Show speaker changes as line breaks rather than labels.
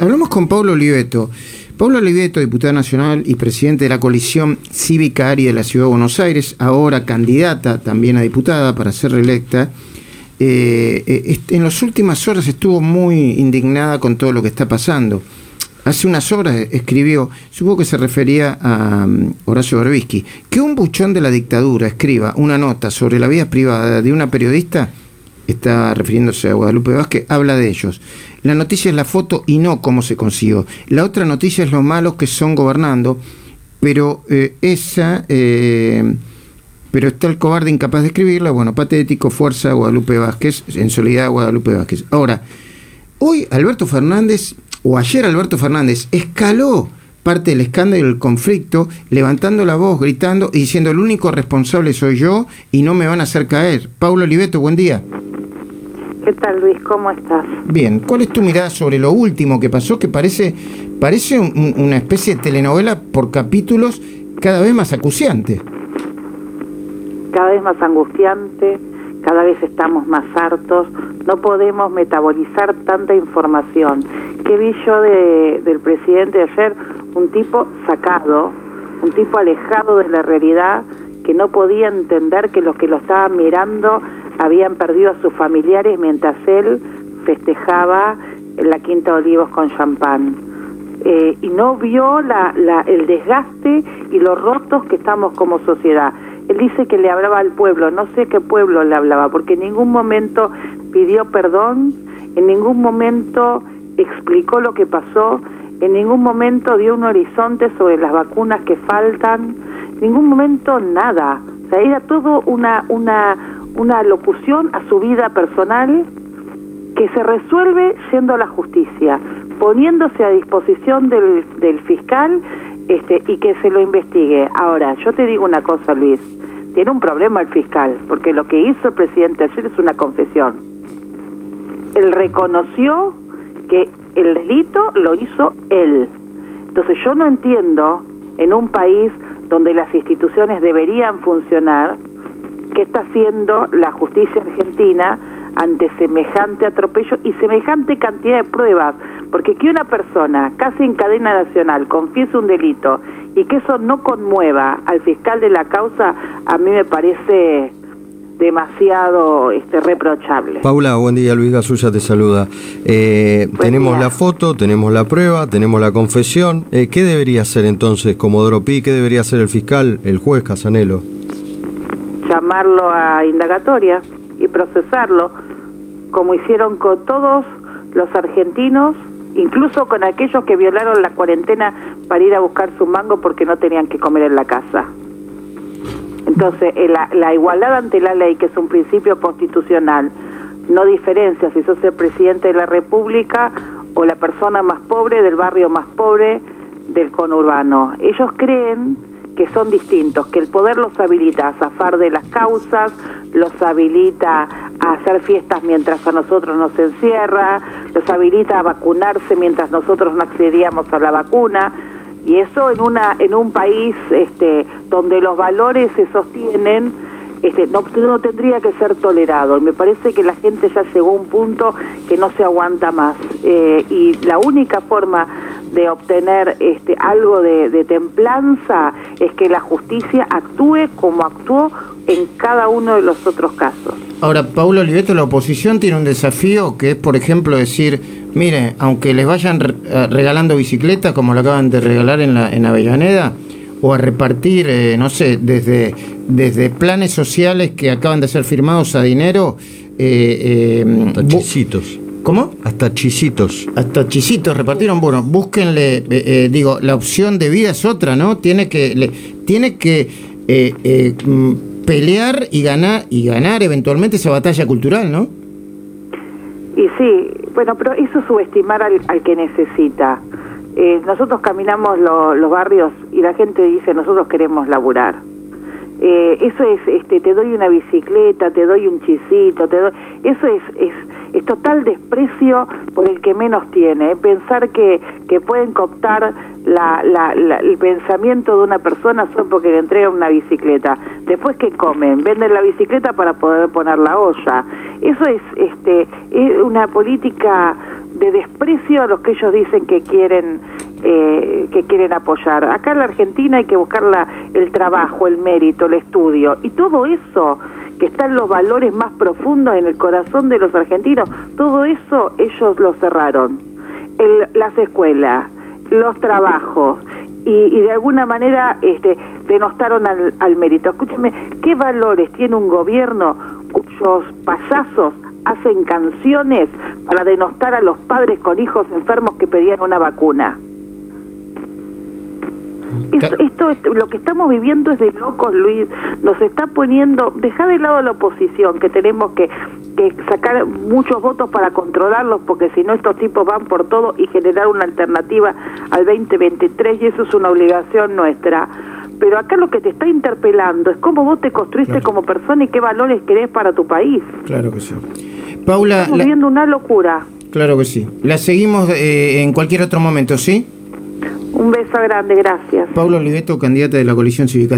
Hablamos con Pablo Oliveto. Pablo Oliveto, diputado nacional y presidente de la coalición cívica ARI de la Ciudad de Buenos Aires, ahora candidata también a diputada para ser reelecta, eh, eh, en las últimas horas estuvo muy indignada con todo lo que está pasando. Hace unas horas escribió, supongo que se refería a um, Horacio Berbisky, que un buchón de la dictadura escriba una nota sobre la vida privada de una periodista está refiriéndose a Guadalupe Vázquez, habla de ellos. La noticia es la foto y no cómo se consiguió. La otra noticia es los malos que son gobernando, pero eh, esa, eh, pero está el cobarde incapaz de escribirla, bueno, patético, fuerza Guadalupe Vázquez, en solidaridad Guadalupe Vázquez. Ahora, hoy Alberto Fernández, o ayer Alberto Fernández, escaló parte del escándalo y el conflicto, levantando la voz, gritando y diciendo el único responsable soy yo y no me van a hacer caer. Paulo Oliveto, buen día.
¿Qué tal Luis? ¿Cómo estás?
Bien, ¿cuál es tu mirada sobre lo último que pasó que parece, parece una especie de telenovela por capítulos cada vez más acuciante?
Cada vez más angustiante, cada vez estamos más hartos, no podemos metabolizar tanta información. ¿Qué vi yo de, del presidente de ayer? Un tipo sacado, un tipo alejado de la realidad que no podía entender que los que lo estaban mirando habían perdido a sus familiares mientras él festejaba la Quinta Olivos con champán. Eh, y no vio la, la, el desgaste y los rotos que estamos como sociedad. Él dice que le hablaba al pueblo, no sé qué pueblo le hablaba, porque en ningún momento pidió perdón, en ningún momento explicó lo que pasó, en ningún momento dio un horizonte sobre las vacunas que faltan, en ningún momento nada. O sea, era todo una, una, una locución a su vida personal que se resuelve siendo la justicia, poniéndose a disposición del, del fiscal este, y que se lo investigue. Ahora, yo te digo una cosa, Luis, tiene un problema el fiscal, porque lo que hizo el presidente ayer es una confesión. Él reconoció que el delito lo hizo él. Entonces yo no entiendo en un país donde las instituciones deberían funcionar, qué está haciendo la justicia argentina ante semejante atropello y semejante cantidad de pruebas, porque que una persona casi en cadena nacional confiese un delito y que eso no conmueva al fiscal de la causa, a mí me parece demasiado este, reprochable.
Paula, buen día, Luis Gasulla te saluda. Eh, tenemos la foto, tenemos la prueba, tenemos la confesión. Eh, ¿Qué debería hacer entonces Comodoro Pi? ¿Qué debería hacer el fiscal, el juez Casanelo?
Llamarlo a indagatoria y procesarlo, como hicieron con todos los argentinos, incluso con aquellos que violaron la cuarentena para ir a buscar su mango porque no tenían que comer en la casa. Entonces, eh, la, la igualdad ante la ley, que es un principio constitucional, no diferencia si sos el presidente de la República o la persona más pobre del barrio más pobre del conurbano. Ellos creen que son distintos, que el poder los habilita a zafar de las causas, los habilita a hacer fiestas mientras a nosotros nos encierra, los habilita a vacunarse mientras nosotros no accedíamos a la vacuna y eso en una en un país este donde los valores se sostienen este, no, no tendría que ser tolerado. Y me parece que la gente ya llegó a un punto que no se aguanta más. Eh, y la única forma de obtener este, algo de, de, templanza es que la justicia actúe como actuó en cada uno de los otros casos.
Ahora, Paulo Oliveto, la oposición tiene un desafío que es, por ejemplo, decir, mire, aunque les vayan regalando bicicletas, como lo acaban de regalar en, la, en Avellaneda, o a repartir, eh, no sé, desde, desde planes sociales que acaban de ser firmados a dinero.
Eh, eh.
¿Cómo?
Hasta chisitos.
Hasta chisitos repartieron. Bueno, búsquenle, eh, digo, la opción de vida es otra, ¿no? Tiene que, le, tiene que pelear y ganar, y ganar eventualmente esa batalla cultural, ¿no?
Y sí, bueno, pero eso es subestimar al, al que necesita. Eh, nosotros caminamos lo, los barrios y la gente dice nosotros queremos laburar. Eh, eso es, este, te doy una bicicleta, te doy un chisito, te doy, eso es, es, es total desprecio por el que menos tiene, pensar que, que pueden cooptar la, la, la, el pensamiento de una persona solo porque le entregan una bicicleta. Después que comen, venden la bicicleta para poder poner la olla. Eso es, este, es una política de desprecio a los que ellos dicen que quieren eh, que quieren apoyar. Acá en la Argentina hay que buscar la, el trabajo, el mérito, el estudio y todo eso que están los valores más profundos en el corazón de los argentinos, todo eso ellos lo cerraron. El, las escuelas, los trabajos y, y, de alguna manera este, denostaron al, al mérito. Escúcheme, ¿qué valores tiene un gobierno cuyos payasos hacen canciones para denostar a los padres con hijos enfermos que pedían una vacuna? Esto, esto, lo que estamos viviendo es de locos, Luis. Nos está poniendo, deja de lado la oposición, que tenemos que, que sacar muchos votos para controlarlos, porque si no estos tipos van por todo y generar una alternativa al 2023 y eso es una obligación nuestra. Pero acá lo que te está interpelando es cómo vos te construiste claro. como persona y qué valores querés para tu país.
Claro que sí. Paula,
Estamos viviendo una locura.
Claro que sí. La seguimos eh, en cualquier otro momento, ¿sí?
Un beso grande, gracias.
Paula Oliveto, candidata de la coalición cívica.